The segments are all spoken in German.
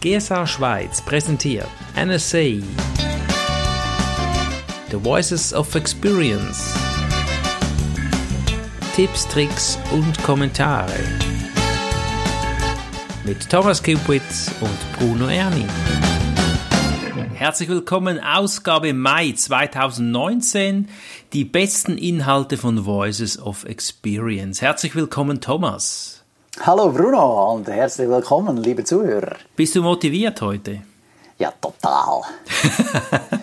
GSA Schweiz präsentiert NSA The Voices of Experience Tipps, Tricks und Kommentare mit Thomas Kupitz und Bruno Erni. Herzlich willkommen, Ausgabe Mai 2019, die besten Inhalte von Voices of Experience. Herzlich willkommen, Thomas. Hallo Bruno und herzlich willkommen, liebe Zuhörer. Bist du motiviert heute? Ja, total.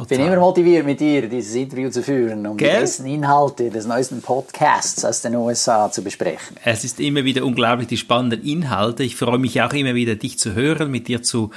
Ich bin immer motiviert, mit dir dieses Interview zu führen, um Gell? die besten Inhalte des neuesten Podcasts aus den USA zu besprechen. Es ist immer wieder unglaublich die spannenden Inhalte. Ich freue mich auch immer wieder, dich zu hören, mit dir zu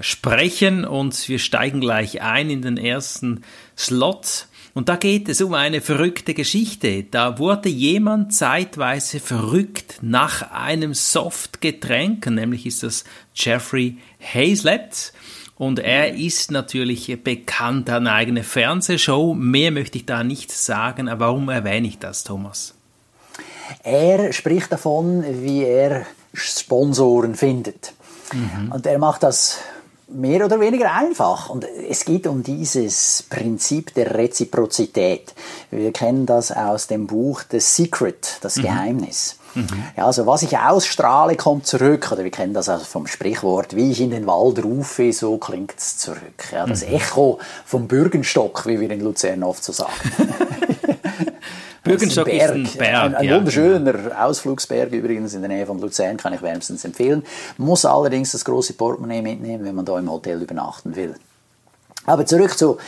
sprechen und wir steigen gleich ein in den ersten Slot. Und da geht es um eine verrückte Geschichte. Da wurde jemand zeitweise verrückt nach einem Softgetränk, nämlich ist das Jeffrey Hazlett. Und er ist natürlich bekannt, an eigene Fernsehshow. Mehr möchte ich da nicht sagen. Aber warum erwähne ich das, Thomas? Er spricht davon, wie er Sponsoren findet. Mhm. Und er macht das mehr oder weniger einfach. Und es geht um dieses Prinzip der Reziprozität. Wir kennen das aus dem Buch The Secret, das mhm. Geheimnis. Mhm. Ja, also was ich ausstrahle, kommt zurück. Oder wir kennen das also vom Sprichwort, wie ich in den Wald rufe, so klingt es zurück. Ja, das mhm. Echo vom Bürgenstock, wie wir in Luzern oft so sagen. Bürgenstock ist ein Berg. Ein, ein ja, wunderschöner genau. Ausflugsberg übrigens in der Nähe von Luzern, kann ich wärmstens empfehlen. Muss allerdings das große Portemonnaie mitnehmen, wenn man da im Hotel übernachten will. Aber zurück zu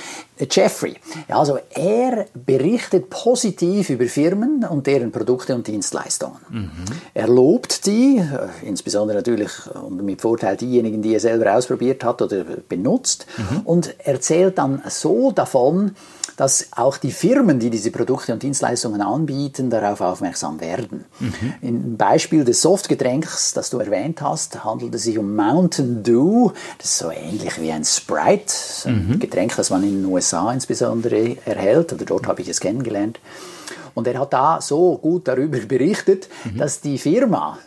Jeffrey. Also er berichtet positiv über Firmen und deren Produkte und Dienstleistungen. Mhm. Er lobt die, äh, insbesondere natürlich und mit Vorteil diejenigen, die er selber ausprobiert hat oder benutzt, mhm. und erzählt dann so davon, dass auch die Firmen, die diese Produkte und Dienstleistungen anbieten, darauf aufmerksam werden. Mhm. Im Beispiel des Softgetränks, das du erwähnt hast, handelt es sich um Mountain Dew. Das ist so ähnlich wie ein Sprite, ein mhm. Getränk, das man in den USA insbesondere erhält, oder dort habe ich es kennengelernt. Und er hat da so gut darüber berichtet, mhm. dass die Firma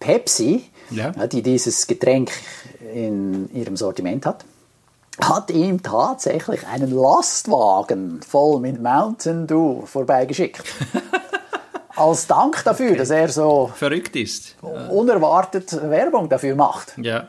Pepsi, ja. die dieses Getränk in ihrem Sortiment hat, hat ihm tatsächlich einen Lastwagen voll mit Mountain Dew vorbeigeschickt. Als Dank dafür, okay. dass er so verrückt ist. Unerwartet Werbung dafür macht. Ja.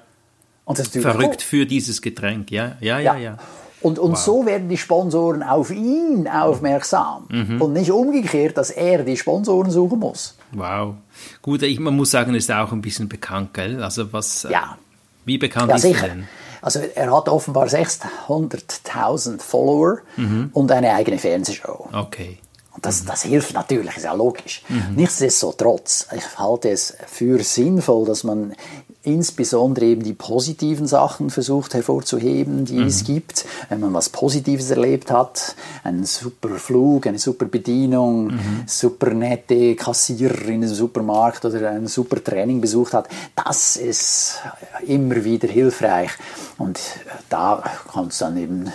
Und das ist verrückt cool. für dieses Getränk, ja, ja, ja, ja. ja. Und, und wow. so werden die Sponsoren auf ihn aufmerksam. Mhm. Und nicht umgekehrt, dass er die Sponsoren suchen muss. Wow. Gut, ich, man muss sagen, ist auch ein bisschen bekannt, gell? Also was, äh, ja. wie bekannt ja, ist sicher. er denn? Also er hat offenbar 600.000 Follower mhm. und eine eigene Fernsehshow. Okay. Und das, das hilft natürlich, ist ja logisch. Mhm. Nichtsdestotrotz, ich halte es für sinnvoll, dass man insbesondere eben die positiven Sachen versucht hervorzuheben, die mhm. es gibt. Wenn man was Positives erlebt hat, einen super Flug, eine super Bedienung, mhm. super nette Kassiererin im Supermarkt oder ein super Training besucht hat, das ist immer wieder hilfreich. Und da kann es dann eben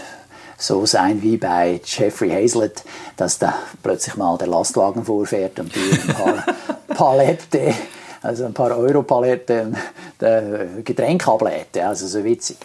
so sein wie bei Jeffrey Hazlett, dass da plötzlich mal der Lastwagen vorfährt und die ein paar Palette also ein paar Euro-Paletten Getränk ablädt. Also so witzig.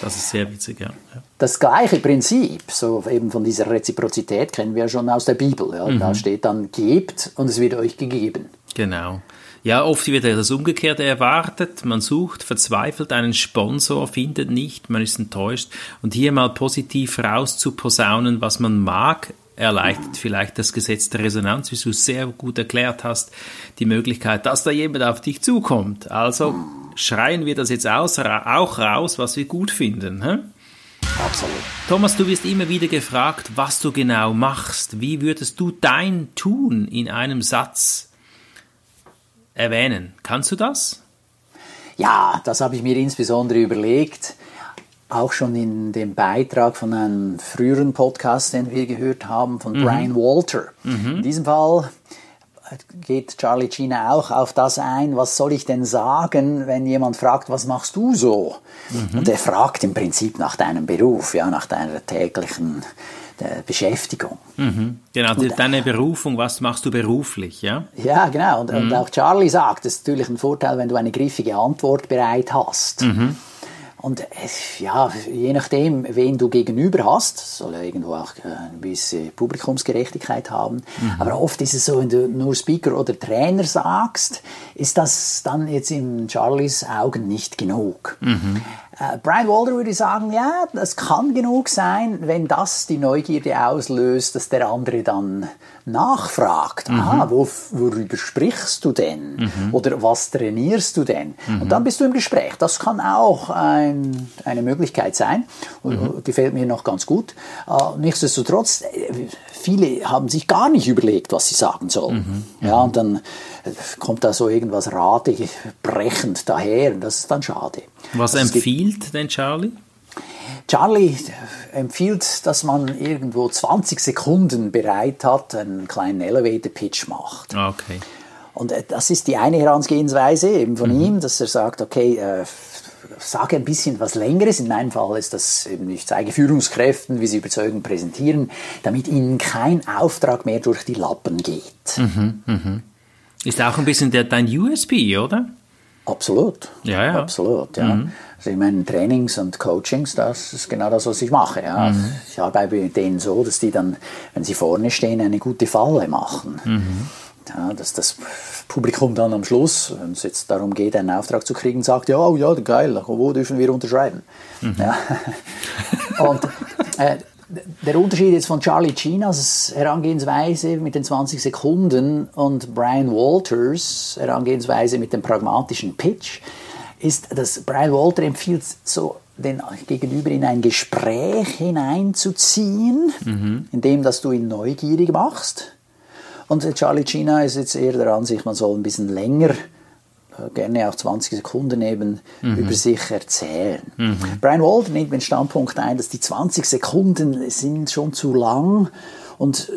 Das ist sehr witzig, ja. Das gleiche Prinzip, so eben von dieser Reziprozität, kennen wir schon aus der Bibel. Ja. Mhm. Da steht dann, gebt und es wird euch gegeben. Genau. Ja, oft wird das Umgekehrte erwartet. Man sucht verzweifelt einen Sponsor, findet nicht, man ist enttäuscht. Und hier mal positiv rauszuposaunen, was man mag, erleichtert vielleicht das Gesetz der Resonanz, wie du es sehr gut erklärt hast, die Möglichkeit, dass da jemand auf dich zukommt. Also schreien wir das jetzt aus, auch raus, was wir gut finden. Hä? Absolut. Thomas, du wirst immer wieder gefragt, was du genau machst. Wie würdest du dein Tun in einem Satz erwähnen? Kannst du das? Ja, das habe ich mir insbesondere überlegt auch schon in dem Beitrag von einem früheren Podcast, den wir gehört haben, von mhm. Brian Walter. Mhm. In diesem Fall geht Charlie China auch auf das ein, was soll ich denn sagen, wenn jemand fragt, was machst du so? Mhm. Und er fragt im Prinzip nach deinem Beruf, ja, nach deiner täglichen äh, Beschäftigung. Mhm. Genau, und, deine Berufung, was machst du beruflich, ja? Ja, genau. Und, und, mhm. auch Charlie sagt, es ist natürlich ein Vorteil, wenn du eine griffige Antwort bereit hast. Mhm. Und äh, ja, je nachdem, wen du gegenüber hast, soll ja irgendwo auch äh, eine gewisse Publikumsgerechtigkeit haben. Mhm. Aber oft ist es so, wenn du nur Speaker oder Trainer sagst, ist das dann jetzt in Charlies Augen nicht genug. Mhm. Äh, Brian Walder würde sagen, ja, das kann genug sein, wenn das die Neugierde auslöst, dass der andere dann nachfragt. Mhm. Aha, wo, worüber sprichst du denn? Mhm. Oder was trainierst du denn? Mhm. Und dann bist du im Gespräch. Das kann auch ein, eine Möglichkeit sein. Mhm. Gefällt mir noch ganz gut. Uh, nichtsdestotrotz, äh, viele haben sich gar nicht überlegt, was sie sagen sollen. Mhm. Ja, und dann kommt da so irgendwas radebrechend daher. Und das ist dann schade. Was also empfiehlt denn Charlie? Charlie empfiehlt, dass man irgendwo 20 Sekunden bereit hat, einen kleinen Elevator-Pitch macht. Okay. Und äh, das ist die eine Herangehensweise eben von mhm. ihm, dass er sagt, okay, äh, sage ein bisschen was Längeres. In meinem Fall ist das eben, ich zeige Führungskräften, wie sie überzeugend präsentieren, damit ihnen kein Auftrag mehr durch die Lappen geht. Mhm, mh. Ist auch ein bisschen der, dein USB, oder? Absolut. Ja, ja. Absolut, ja. Mhm. Also in meinen Trainings und Coachings, das ist genau das, was ich mache. Ja. Mhm. Ich arbeite mit denen so, dass die dann, wenn sie vorne stehen, eine gute Falle machen. Mhm. Ja, dass das Publikum dann am Schluss, wenn es jetzt darum geht, einen Auftrag zu kriegen, sagt, ja, ja, geil, wo dürfen wir unterschreiben? Mhm. Ja. Und äh, der Unterschied jetzt von Charlie Chinas Herangehensweise mit den 20 Sekunden und Brian Walters Herangehensweise mit dem pragmatischen Pitch ist, dass Brian Walter empfiehlt, so den Gegenüber in ein Gespräch hineinzuziehen, mhm. indem dass du ihn neugierig machst. Und Charlie China ist jetzt eher der Ansicht, man soll ein bisschen länger gerne auch 20 Sekunden eben mhm. über sich erzählen. Mhm. Brian Walter nimmt den Standpunkt ein, dass die 20 Sekunden sind schon zu lang und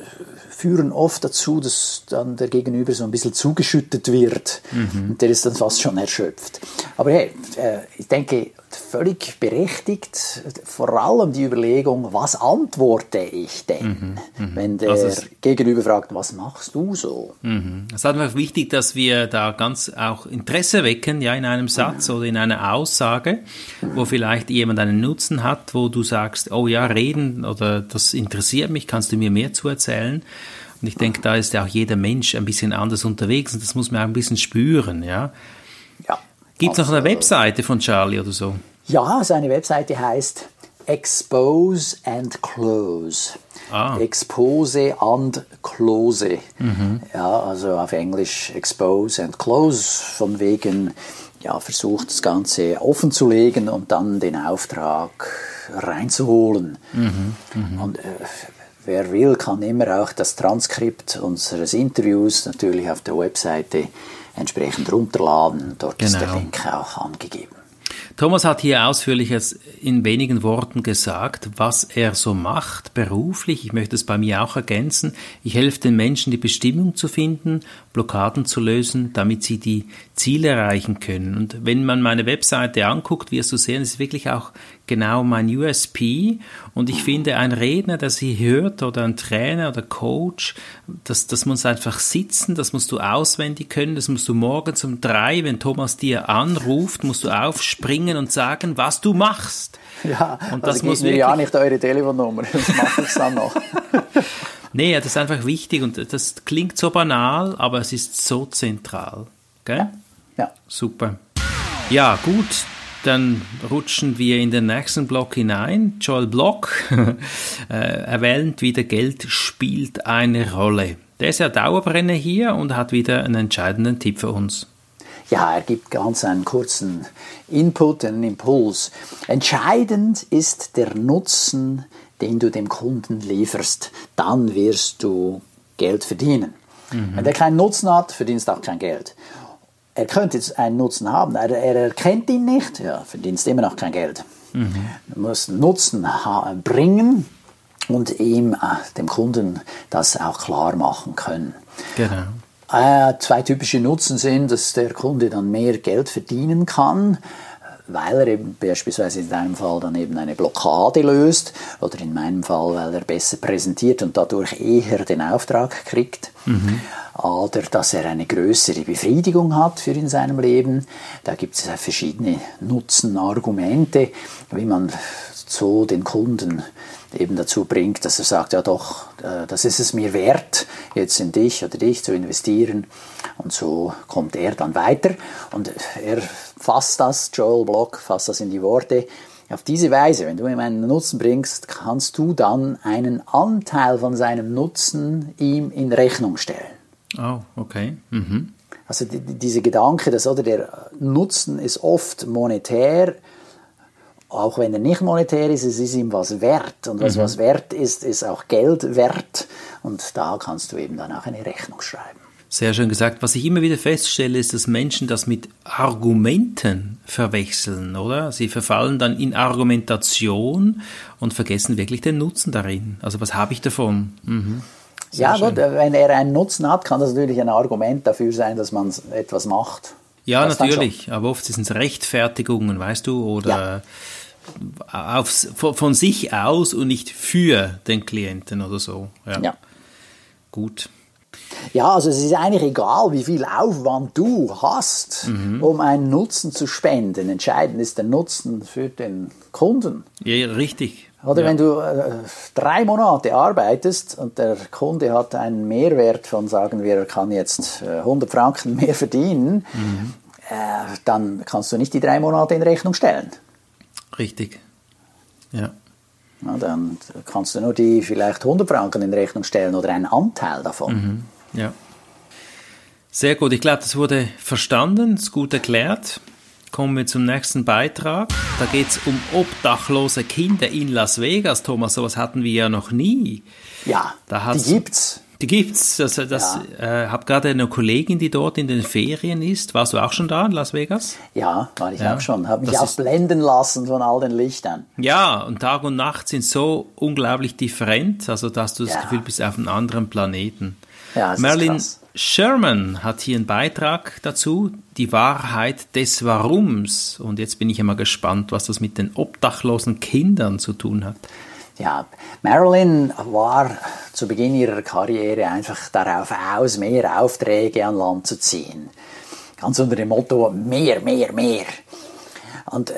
führen oft dazu, dass dann der Gegenüber so ein bisschen zugeschüttet wird mhm. und der ist dann fast schon erschöpft. Aber hey, äh, ich denke, völlig berechtigt, vor allem die Überlegung, was antworte ich denn, mhm, mhm. wenn der also Gegenüber fragt, was machst du so? Mhm. Es ist einfach wichtig, dass wir da ganz auch Interesse wecken, ja, in einem Satz oder in einer Aussage, wo vielleicht jemand einen Nutzen hat, wo du sagst, oh ja, reden oder das interessiert mich, kannst du mir mehr zu erzählen? Und ich denke, da ist ja auch jeder Mensch ein bisschen anders unterwegs und das muss man auch ein bisschen spüren, ja. Ja. Gibt es noch eine Webseite von Charlie oder so? Ja, seine Webseite heißt Expose and Close. Ah. Expose and Close. Mhm. Ja, also auf Englisch Expose and Close, von wegen, ja, versucht das Ganze offen zu legen und dann den Auftrag reinzuholen. Mhm. Mhm. Und äh, wer will, kann immer auch das Transkript unseres Interviews natürlich auf der Webseite entsprechend runterladen. Dort genau. ist der genau. Link auch angegeben. Thomas hat hier ausführlich in wenigen Worten gesagt, was er so macht beruflich. Ich möchte es bei mir auch ergänzen. Ich helfe den Menschen, die Bestimmung zu finden, Blockaden zu lösen, damit sie die Ziele erreichen können. Und wenn man meine Webseite anguckt, wirst du sehen, es ist wirklich auch genau mein USP. Und ich finde, ein Redner, der sie hört, oder ein Trainer oder Coach, das, das muss einfach sitzen, das musst du auswendig können, das musst du morgens um drei, wenn Thomas dir anruft, musst du aufspringen und sagen, was du machst. Ja, und das also muss mir ja nicht eure Telefonnummer, das mache ich dann noch. nee, das ist einfach wichtig und das klingt so banal, aber es ist so zentral. Gell? Ja. ja. Super. Ja, gut, dann rutschen wir in den nächsten Block hinein. Joel Block äh, erwähnt wieder, Geld spielt eine Rolle. Der ist ja Dauerbrenner hier und hat wieder einen entscheidenden Tipp für uns. Ja, er gibt ganz einen kurzen Input, einen Impuls. Entscheidend ist der Nutzen, den du dem Kunden lieferst. Dann wirst du Geld verdienen. Mhm. Wenn der keinen Nutzen hat, verdienst du auch kein Geld er könnte jetzt einen Nutzen haben, er, er erkennt ihn nicht, ja, verdienst immer noch kein Geld. Mhm. Du musst Nutzen bringen und ihm, äh, dem Kunden, das auch klar machen können. Genau. Äh, zwei typische Nutzen sind, dass der Kunde dann mehr Geld verdienen kann, weil er eben beispielsweise in deinem Fall dann eben eine Blockade löst oder in meinem Fall, weil er besser präsentiert und dadurch eher den Auftrag kriegt. Mhm. Oder dass er eine größere Befriedigung hat für in seinem Leben. Da gibt es verschiedene Nutzenargumente, wie man so den Kunden eben dazu bringt, dass er sagt, ja doch, äh, das ist es mir wert, jetzt in dich oder dich zu investieren. Und so kommt er dann weiter und er fasst das, Joel Block fasst das in die Worte. Auf diese Weise, wenn du ihm einen Nutzen bringst, kannst du dann einen Anteil von seinem Nutzen ihm in Rechnung stellen. Oh, okay. Mhm. Also die, diese Gedanke, dass oder der Nutzen ist oft monetär, auch wenn er nicht monetär ist, es ist ihm was wert. Und was mhm. was wert ist, ist auch Geld wert. Und da kannst du eben dann auch eine Rechnung schreiben. Sehr schön gesagt. Was ich immer wieder feststelle, ist, dass Menschen das mit Argumenten verwechseln, oder? Sie verfallen dann in Argumentation und vergessen wirklich den Nutzen darin. Also was habe ich davon? Mhm. Ja, schön. gut, wenn er einen Nutzen hat, kann das natürlich ein Argument dafür sein, dass man etwas macht. Ja, das natürlich, aber oft sind es Rechtfertigungen, weißt du, oder ja. aufs, von sich aus und nicht für den Klienten oder so. Ja. ja. Gut. Ja, also es ist eigentlich egal, wie viel Aufwand du hast, mhm. um einen Nutzen zu spenden. Entscheidend ist der Nutzen für den Kunden. Ja, richtig. Oder ja. wenn du äh, drei Monate arbeitest und der Kunde hat einen Mehrwert von, sagen wir, er kann jetzt äh, 100 Franken mehr verdienen, mhm. äh, dann kannst du nicht die drei Monate in Rechnung stellen. Richtig. Ja. ja. Dann kannst du nur die vielleicht 100 Franken in Rechnung stellen oder einen Anteil davon. Mhm. Ja. Sehr gut. Ich glaube, das wurde verstanden, ist gut erklärt. Kommen wir zum nächsten Beitrag. Da geht es um obdachlose Kinder in Las Vegas. Thomas, sowas hatten wir ja noch nie. Ja, da die gibt's. Die gibt's. Das, das ja. äh, habe gerade eine Kollegin, die dort in den Ferien ist. Warst du auch schon da in Las Vegas? Ja, war ich ja. auch schon. Habe mich das auch blenden lassen von all den Lichtern. Ja, und Tag und Nacht sind so unglaublich different, also dass du das ja. Gefühl bist auf einem anderen Planeten. Ja, Marilyn Sherman hat hier einen Beitrag dazu, die Wahrheit des Warums. Und jetzt bin ich einmal gespannt, was das mit den obdachlosen Kindern zu tun hat. Ja, Marilyn war zu Beginn ihrer Karriere einfach darauf aus, mehr Aufträge an Land zu ziehen. Ganz unter dem Motto mehr, mehr, mehr. Und äh,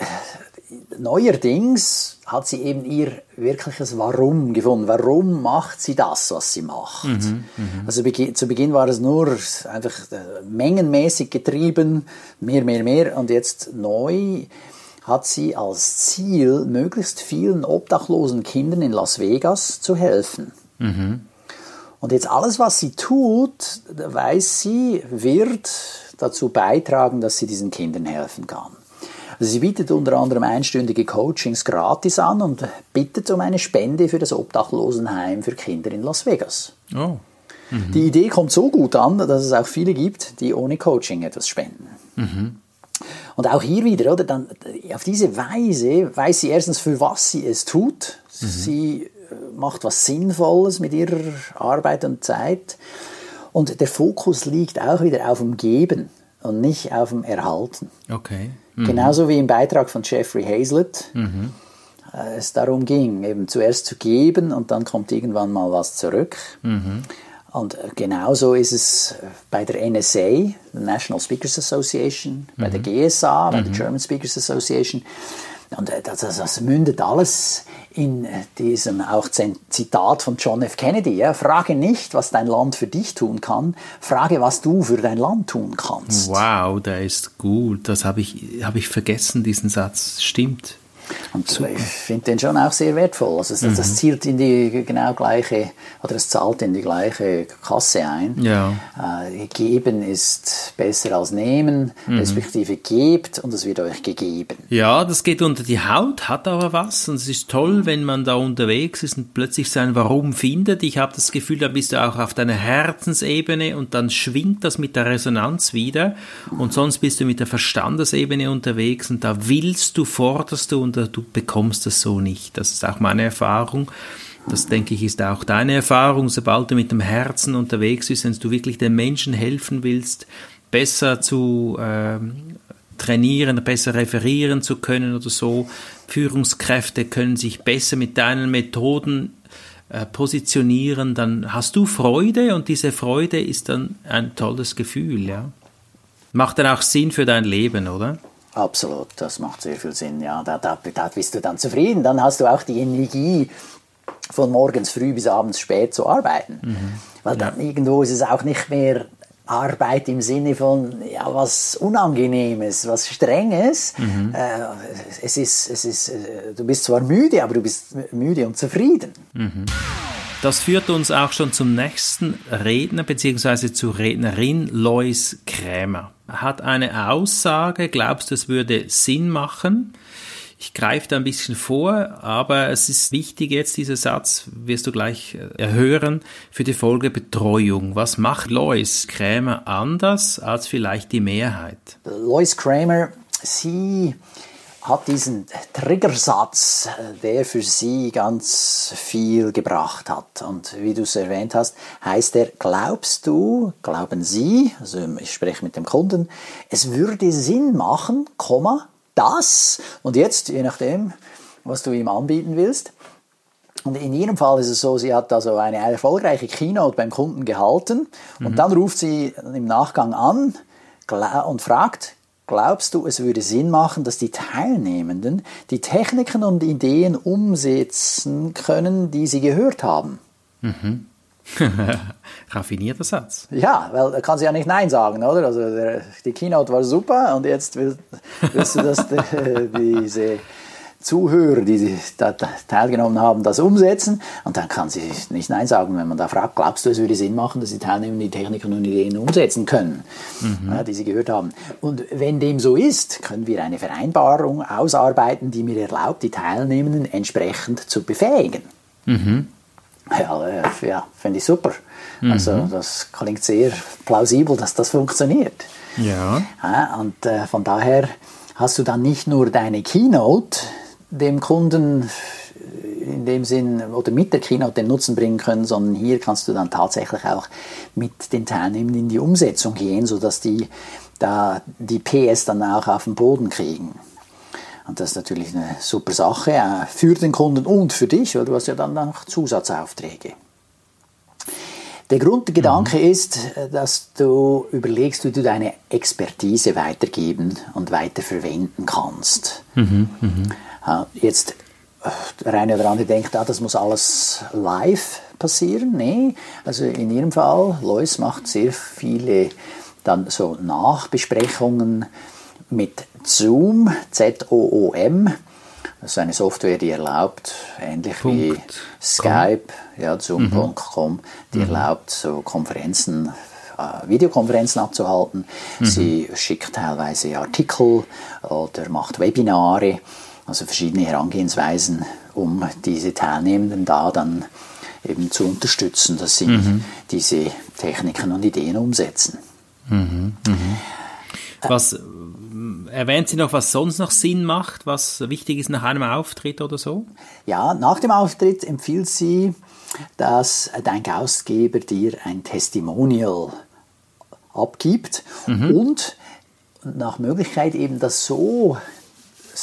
neuerdings hat sie eben ihr wirkliches Warum gefunden. Warum macht sie das, was sie macht? Mhm, mh. Also zu Beginn war es nur einfach äh, mengenmäßig getrieben, mehr, mehr, mehr. Und jetzt neu hat sie als Ziel, möglichst vielen obdachlosen Kindern in Las Vegas zu helfen. Mhm. Und jetzt alles, was sie tut, weiß sie, wird dazu beitragen, dass sie diesen Kindern helfen kann. Also sie bietet unter anderem einstündige Coachings gratis an und bittet um eine Spende für das Obdachlosenheim für Kinder in Las Vegas. Oh. Mhm. Die Idee kommt so gut an, dass es auch viele gibt, die ohne Coaching etwas spenden. Mhm. Und auch hier wieder, oder? Dann, auf diese Weise weiß sie erstens, für was sie es tut. Mhm. Sie äh, macht was Sinnvolles mit ihrer Arbeit und Zeit. Und der Fokus liegt auch wieder auf dem Geben und nicht auf dem Erhalten. Okay. Mhm. Genauso wie im Beitrag von Jeffrey Hazlett mhm. Äh, es darum ging, eben zuerst zu geben und dann kommt irgendwann mal was zurück. Mhm. Und genauso ist es bei der NSA, der National Speakers Association, bei der mhm. GSA, bei der mhm. German Speakers Association. Und das, das, mündet alles in diesem auch Zitat von John F. Kennedy. Ja, frage nicht, was dein Land für dich tun kann, frage, was du für dein Land tun kannst. Wow, der ist gut. Das habe ich, hab ich vergessen, diesen Satz. Stimmt. Und Super. ich finde den schon auch sehr wertvoll. Also das, mhm. das, zielt in die genau gleiche, oder es zahlt in die gleiche Kasse ein. Ja. Äh, geben ist besser als nehmen, mhm. respektive gebt und es wird euch gegeben. Ja, das geht unter die Haut, hat aber was und es ist toll, wenn man da unterwegs ist und plötzlich sein Warum findet. Ich habe das Gefühl, da bist du auch auf deiner Herzensebene und dann schwingt das mit der Resonanz wieder und sonst bist du mit der Verstandesebene unterwegs und da willst du, forderst du und oder du bekommst es so nicht. Das ist auch meine Erfahrung. Das denke ich ist auch deine Erfahrung, sobald du mit dem Herzen unterwegs bist, wenn du wirklich den Menschen helfen willst, besser zu äh, trainieren, besser referieren zu können oder so. Führungskräfte können sich besser mit deinen Methoden äh, positionieren, dann hast du Freude und diese Freude ist dann ein tolles Gefühl, ja. Macht dann auch Sinn für dein Leben, oder? Absolut, das macht sehr viel Sinn, ja. Da, da, da bist du dann zufrieden, dann hast du auch die Energie, von morgens früh bis abends spät zu arbeiten. Mhm. Weil dann ja. irgendwo ist es auch nicht mehr Arbeit im Sinne von ja, was Unangenehmes, was Strenges. Mhm. Äh, es ist, es ist, äh, du bist zwar müde, aber du bist müde und zufrieden. Mhm. Das führt uns auch schon zum nächsten Redner bzw. zur Rednerin Lois Krämer. Er hat eine Aussage, glaubst du, es würde Sinn machen? Ich greife da ein bisschen vor, aber es ist wichtig jetzt, dieser Satz, wirst du gleich äh, hören, für die Folge Betreuung. Was macht Lois Krämer anders als vielleicht die Mehrheit? Lois Kramer, sie hat diesen Triggersatz, äh, der für sie ganz viel gebracht hat. Und wie du es erwähnt hast, heißt er, glaubst du, glauben Sie, also ich spreche mit dem Kunden, es würde Sinn machen, Komma, das und jetzt, je nachdem, was du ihm anbieten willst. Und in ihrem Fall ist es so, sie hat also eine erfolgreiche Keynote beim Kunden gehalten und mhm. dann ruft sie im Nachgang an und fragt, glaubst du, es würde Sinn machen, dass die Teilnehmenden die Techniken und Ideen umsetzen können, die sie gehört haben? Mhm. Raffinierter Satz. Ja, weil da kann sie ja nicht Nein sagen, oder? Also der, die Keynote war super und jetzt willst, willst du, dass die, diese Zuhörer, die da teilgenommen haben, das umsetzen. Und dann kann sie nicht Nein sagen, wenn man da fragt, glaubst du, es würde Sinn machen, dass die Teilnehmer die Techniken und Ideen umsetzen können, mhm. ja, die sie gehört haben. Und wenn dem so ist, können wir eine Vereinbarung ausarbeiten, die mir erlaubt, die Teilnehmenden entsprechend zu befähigen. Mhm. Ja, ja finde ich super. Mhm. Also das klingt sehr plausibel, dass das funktioniert. Ja. ja und äh, von daher hast du dann nicht nur deine Keynote dem Kunden in dem Sinn oder mit der Keynote den Nutzen bringen können, sondern hier kannst du dann tatsächlich auch mit den Teilnehmern in die Umsetzung gehen, sodass die da die PS dann auch auf den Boden kriegen. Und das ist natürlich eine super Sache äh, für den Kunden und für dich, weil du hast ja dann noch Zusatzaufträge. Der Grundgedanke mhm. ist, äh, dass du überlegst, wie du deine Expertise weitergeben und weiterverwenden kannst. Mhm, mh. Jetzt, äh, der eine oder andere denkt, ah, das muss alles live passieren. Nee, also in ihrem Fall, Lois macht sehr viele dann so Nachbesprechungen mit Zoom, Z-O-O-M. Das ist eine Software, die erlaubt, ähnlich Punkt. wie Skype, ja, Zoom.com, mhm. die erlaubt, so Konferenzen, äh, Videokonferenzen abzuhalten. Mhm. Sie schickt teilweise Artikel oder macht Webinare, also verschiedene Herangehensweisen, um diese Teilnehmenden da dann eben zu unterstützen, dass sie mhm. diese Techniken und Ideen umsetzen. Mhm. Mhm. Was, erwähnt sie noch, was sonst noch Sinn macht, was wichtig ist nach einem Auftritt oder so? Ja, nach dem Auftritt empfiehlt sie, dass dein Gastgeber dir ein Testimonial abgibt mhm. und nach Möglichkeit eben das so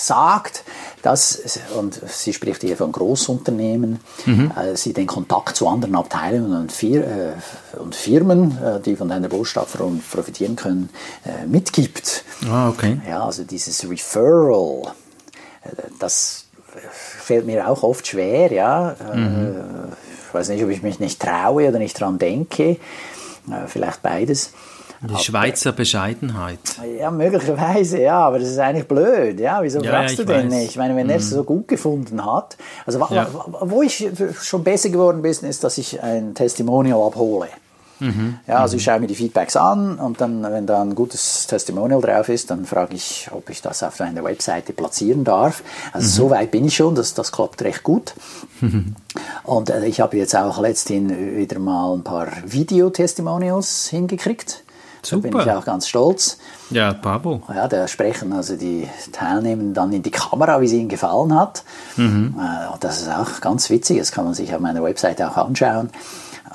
sagt, dass, und sie spricht hier von Großunternehmen, mhm. äh, sie den Kontakt zu anderen Abteilungen und, Fir äh, und Firmen, äh, die von deiner Botschaft profitieren können, äh, mitgibt. Ah, okay. Ja, also dieses Referral, äh, das fällt mir auch oft schwer, ja. Äh, mhm. Ich weiß nicht, ob ich mich nicht traue oder nicht dran denke. Vielleicht beides. Die Schweizer Bescheidenheit. Ja, möglicherweise, ja, aber das ist eigentlich blöd. Ja, wieso ja, fragst ja, du den weiß. nicht? Ich meine, wenn er es mhm. so gut gefunden hat. Also, ja. wo ich schon besser geworden bin, ist, dass ich ein Testimonial abhole. Mhm. Ja, also ich schaue mir die Feedbacks an und dann, wenn da ein gutes Testimonial drauf ist, dann frage ich, ob ich das auf meiner Webseite platzieren darf. Also mhm. so weit bin ich schon, das, das klappt recht gut. Mhm. Und äh, ich habe jetzt auch letztens wieder mal ein paar Video-Testimonials hingekriegt. Super. Da bin ich auch ganz stolz. Ja, bravo. Ja, da sprechen also die Teilnehmer dann in die Kamera, wie es ihnen gefallen hat. Mhm. Äh, das ist auch ganz witzig, das kann man sich auf meiner Webseite auch anschauen.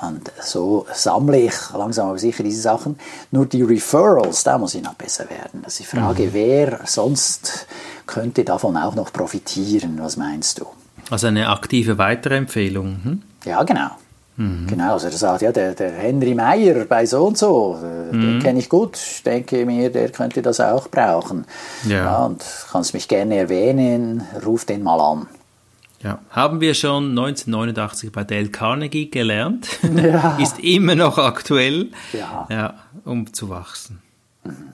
Und so sammle ich langsam aber sicher diese Sachen. Nur die Referrals, da muss ich noch besser werden. Also ich frage, mhm. wer sonst könnte davon auch noch profitieren? Was meinst du? Also eine aktive Weiterempfehlung. Hm? Ja, genau. Mhm. Genau, also er sagt, ja, der, der Henry Meyer bei so und so, äh, mhm. den kenne ich gut, ich denke mir, der könnte das auch brauchen. Ja. ja und kannst mich gerne erwähnen, ruf den mal an. Ja, haben wir schon 1989 bei Dale Carnegie gelernt. Ja. Ist immer noch aktuell, ja. Ja, um zu wachsen. Mhm.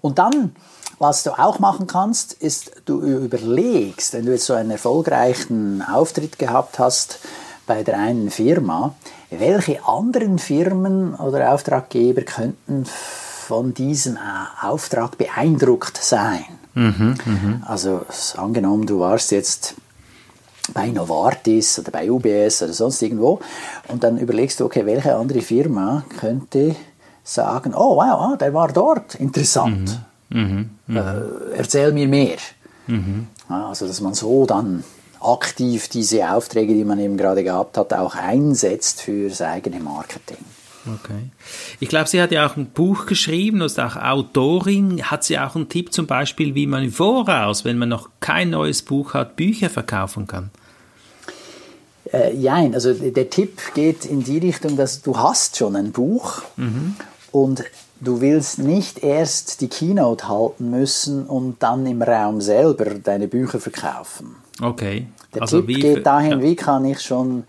Und dann, was du auch machen kannst, ist, du überlegst, wenn du jetzt so einen erfolgreichen Auftritt gehabt hast, bei der einen Firma, welche anderen Firmen oder Auftraggeber könnten von diesem äh, Auftrag beeindruckt sein? Mhm, mh. Also angenommen, du warst jetzt bei Novartis oder bei UBS oder sonst irgendwo und dann überlegst du, okay, welche andere Firma könnte sagen, oh wow, ah, der war dort, interessant, mhm, mh, mh. Äh, erzähl mir mehr. Mhm. Also dass man so dann aktiv diese Aufträge, die man eben gerade gehabt hat, auch einsetzt für das eigene Marketing. Okay. Ich glaube, sie hat ja auch ein Buch geschrieben, ist auch Autorin. Hat sie auch einen Tipp zum Beispiel, wie man im Voraus, wenn man noch kein neues Buch hat, Bücher verkaufen kann? Äh, nein, also der Tipp geht in die Richtung, dass du hast schon ein Buch mhm. und du willst nicht erst die Keynote halten müssen und dann im Raum selber deine Bücher verkaufen. Okay. Der also Tipp geht dahin, ja. wie kann ich schon,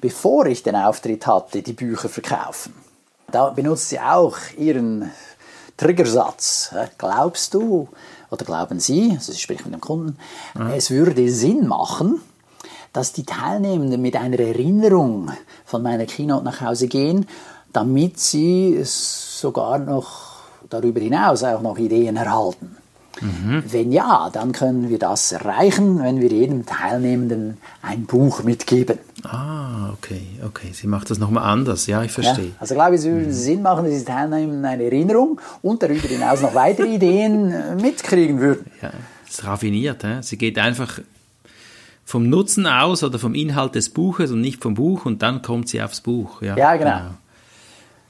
bevor ich den Auftritt hatte, die Bücher verkaufen. Da benutzt sie auch ihren Triggersatz. Glaubst du oder glauben Sie, also Sie sprechen mit dem Kunden, mhm. es würde Sinn machen, dass die Teilnehmenden mit einer Erinnerung von meiner Keynote nach Hause gehen, damit sie sogar noch darüber hinaus auch noch Ideen erhalten. Mhm. Wenn ja, dann können wir das erreichen, wenn wir jedem Teilnehmenden ein Buch mitgeben. Ah, okay, okay. Sie macht das nochmal anders, ja, ich verstehe. Ja, also glaube ich, es würde mhm. Sinn machen, dass die Teilnehmenden eine Erinnerung und darüber hinaus noch weitere Ideen äh, mitkriegen würden. Ja, das ist raffiniert. He? Sie geht einfach vom Nutzen aus oder vom Inhalt des Buches und nicht vom Buch und dann kommt sie aufs Buch. Ja, ja genau. genau.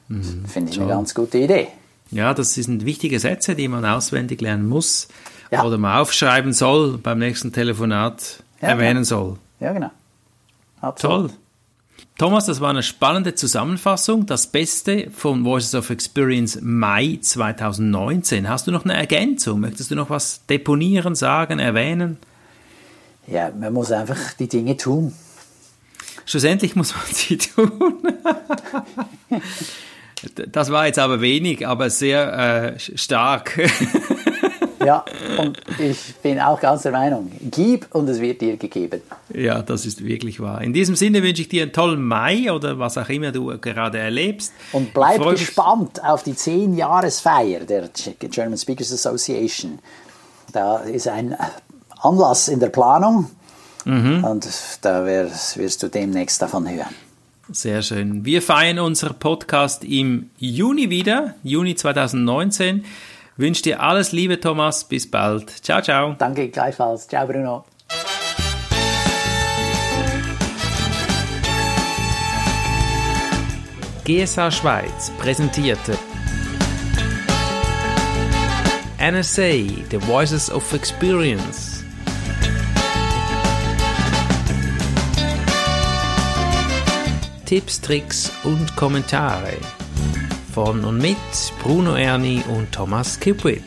Mhm. Finde ich eine ganz gute Idee. Ja, das sind wichtige Sätze, die man auswendig lernen muss ja. oder mal aufschreiben soll, beim nächsten Telefonat ja, erwähnen genau. soll. Ja, genau. Absolut. Toll. Thomas, das war eine spannende Zusammenfassung. Das Beste von Voices of Experience Mai 2019. Hast du noch eine Ergänzung? Möchtest du noch was deponieren, sagen, erwähnen? Ja, man muss einfach die Dinge tun. Schlussendlich muss man sie tun. Das war jetzt aber wenig, aber sehr äh, stark. ja, und ich bin auch ganz der Meinung, gib und es wird dir gegeben. Ja, das ist wirklich wahr. In diesem Sinne wünsche ich dir einen tollen Mai oder was auch immer du gerade erlebst. Und bleib gespannt auf die 10-Jahresfeier der German Speakers Association. Da ist ein Anlass in der Planung mhm. und da wirst du demnächst davon hören. Sehr schön. Wir feiern unseren Podcast im Juni wieder, Juni 2019. Wünsche dir alles Liebe, Thomas. Bis bald. Ciao, ciao. Danke gleichfalls. Ciao, Bruno. GSA Schweiz präsentierte NSA, The Voices of Experience Tipps, Tricks und Kommentare von und mit Bruno Erni und Thomas Kipwit.